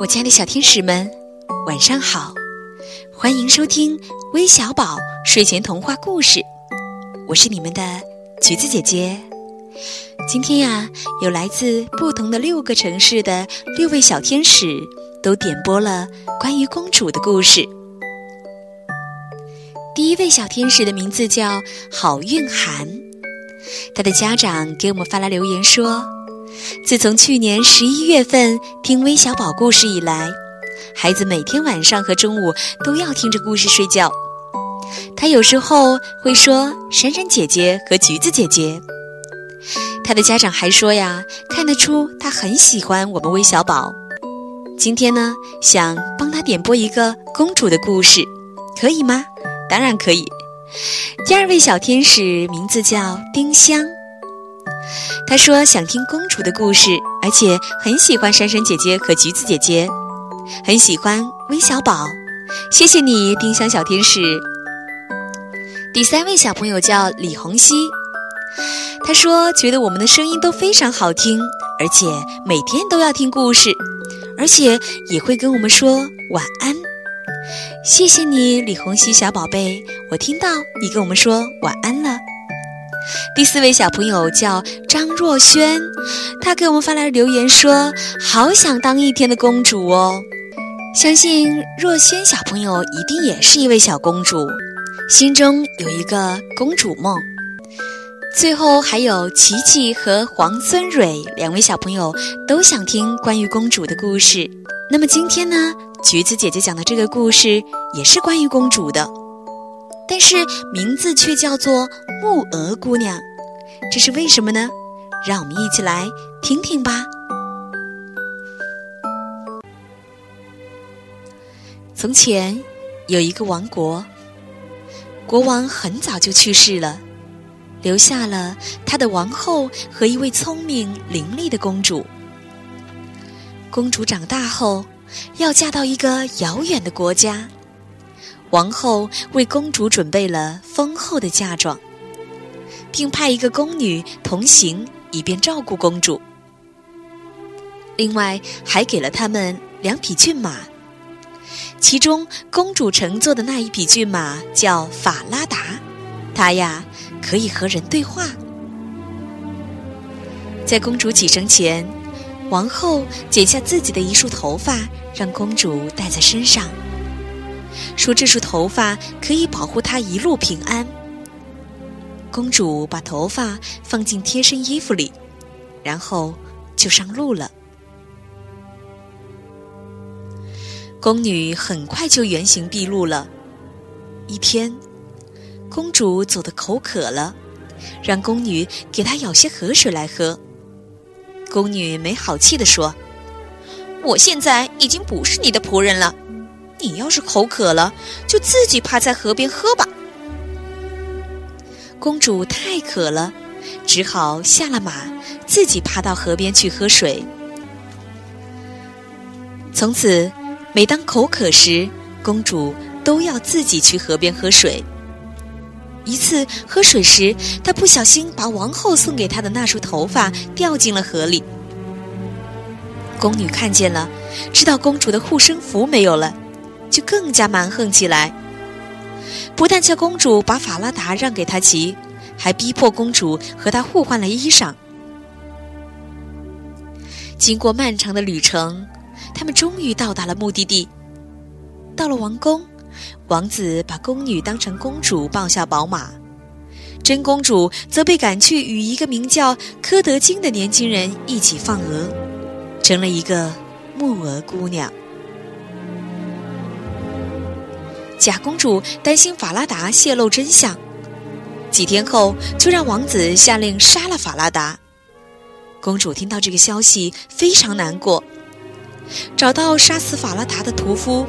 我家的小天使们，晚上好！欢迎收听微小宝睡前童话故事，我是你们的橘子姐姐。今天呀，有来自不同的六个城市的六位小天使都点播了关于公主的故事。第一位小天使的名字叫好运涵，他的家长给我们发来留言说。自从去年十一月份听微小宝故事以来，孩子每天晚上和中午都要听着故事睡觉。他有时候会说“闪闪姐姐”和“橘子姐姐”。他的家长还说呀，看得出他很喜欢我们微小宝。今天呢，想帮他点播一个公主的故事，可以吗？当然可以。第二位小天使名字叫丁香。他说想听公主的故事，而且很喜欢珊珊姐姐和橘子姐姐，很喜欢微小宝。谢谢你，丁香小天使。第三位小朋友叫李红熙，他说觉得我们的声音都非常好听，而且每天都要听故事，而且也会跟我们说晚安。谢谢你，李红熙小宝贝，我听到你跟我们说晚安了。第四位小朋友叫张若萱，他给我们发来留言说：“好想当一天的公主哦！”相信若萱小朋友一定也是一位小公主，心中有一个公主梦。最后还有琪琪和黄孙蕊两位小朋友都想听关于公主的故事。那么今天呢，橘子姐姐讲的这个故事也是关于公主的。是名字却叫做木鹅姑娘，这是为什么呢？让我们一起来听听吧。从前有一个王国，国王很早就去世了，留下了他的王后和一位聪明伶俐的公主。公主长大后要嫁到一个遥远的国家。王后为公主准备了丰厚的嫁妆，并派一个宫女同行，以便照顾公主。另外，还给了他们两匹骏马，其中公主乘坐的那一匹骏马叫法拉达，它呀可以和人对话。在公主启程前，王后剪下自己的一束头发，让公主戴在身上。说这束头发可以保护她一路平安。公主把头发放进贴身衣服里，然后就上路了。宫女很快就原形毕露了。一天，公主走得口渴了，让宫女给她舀些河水来喝。宫女没好气地说：“我现在已经不是你的仆人了。”你要是口渴了，就自己趴在河边喝吧。公主太渴了，只好下了马，自己爬到河边去喝水。从此，每当口渴时，公主都要自己去河边喝水。一次喝水时，她不小心把王后送给她的那束头发掉进了河里。宫女看见了，知道公主的护身符没有了。就更加蛮横起来，不但叫公主把法拉达让给他骑，还逼迫公主和他互换了衣裳。经过漫长的旅程，他们终于到达了目的地。到了王宫，王子把宫女当成公主抱下宝马，真公主则被赶去与一个名叫柯德金的年轻人一起放鹅，成了一个木鹅姑娘。假公主担心法拉达泄露真相，几天后就让王子下令杀了法拉达。公主听到这个消息非常难过，找到杀死法拉达的屠夫，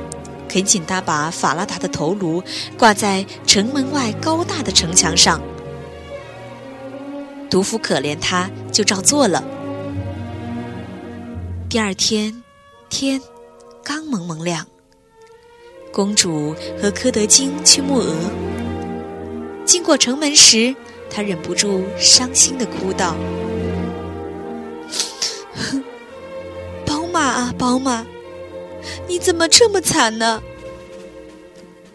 恳请他把法拉达的头颅挂在城门外高大的城墙上。屠夫可怜他，就照做了。第二天，天刚蒙蒙亮。公主和柯德金去牧鹅，经过城门时，她忍不住伤心的哭道：“宝马啊，宝马，你怎么这么惨呢？”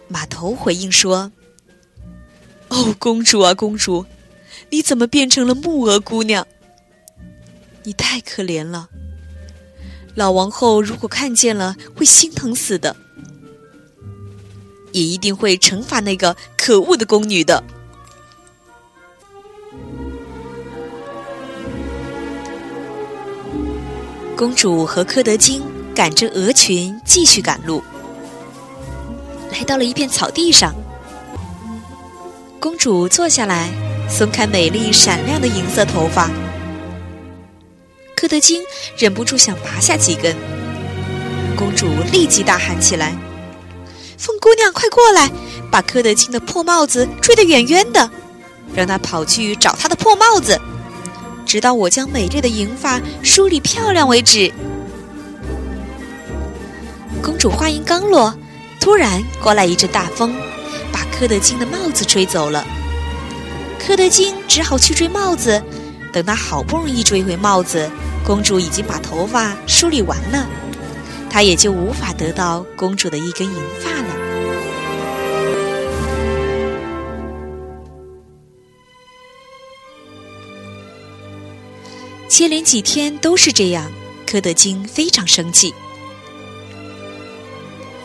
马头回应说：“哦，公主啊，公主，你怎么变成了木鹅姑娘？你太可怜了。老王后如果看见了，会心疼死的，也一定会惩罚那个可恶的宫女的。”公主和柯德金赶着鹅群继续赶路，来到了一片草地上。公主坐下来，松开美丽闪亮的银色头发。柯德金忍不住想拔下几根，公主立即大喊起来：“风姑娘，快过来，把柯德金的破帽子追得远远的，让他跑去找他的破帽子。”直到我将美丽的银发梳理漂亮为止。公主话音刚落，突然刮来一阵大风，把柯德金的帽子吹走了。柯德金只好去追帽子，等他好不容易追回帽子，公主已经把头发梳理完了，他也就无法得到公主的一根银发了。接连几天都是这样，柯德金非常生气。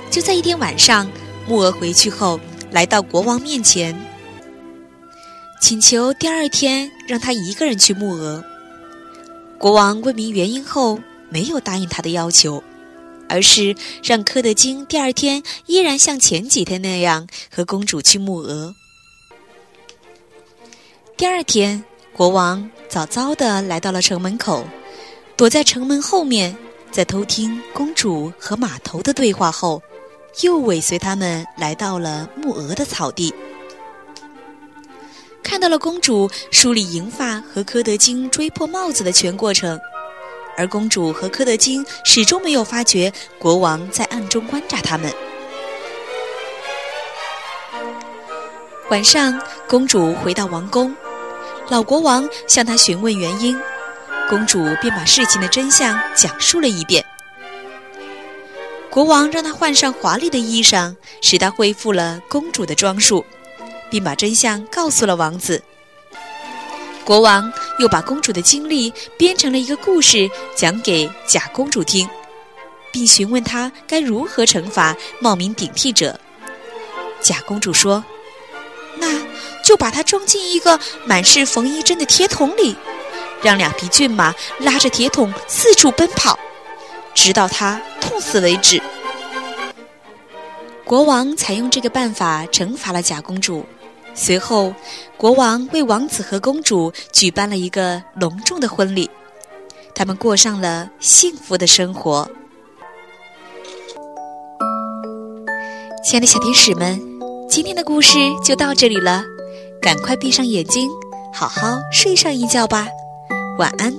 就在一天晚上，木鹅回去后，来到国王面前，请求第二天让他一个人去木鹅。国王问明原因后，没有答应他的要求，而是让柯德金第二天依然像前几天那样和公主去木鹅。第二天，国王。早早的来到了城门口，躲在城门后面，在偷听公主和马头的对话后，又尾随他们来到了木鹅的草地，看到了公主梳理银发和柯德金追破帽子的全过程，而公主和柯德金始终没有发觉国王在暗中观察他们。晚上，公主回到王宫。老国王向她询问原因，公主便把事情的真相讲述了一遍。国王让她换上华丽的衣裳，使她恢复了公主的装束，并把真相告诉了王子。国王又把公主的经历编成了一个故事，讲给假公主听，并询问她该如何惩罚冒名顶替者。假公主说：“那。”就把它装进一个满是缝衣针的铁桶里，让两匹骏马拉着铁桶四处奔跑，直到它痛死为止。国王采用这个办法惩罚了假公主。随后，国王为王子和公主举办了一个隆重的婚礼，他们过上了幸福的生活。亲爱的小天使们，今天的故事就到这里了。赶快闭上眼睛，好好睡上一觉吧，晚安。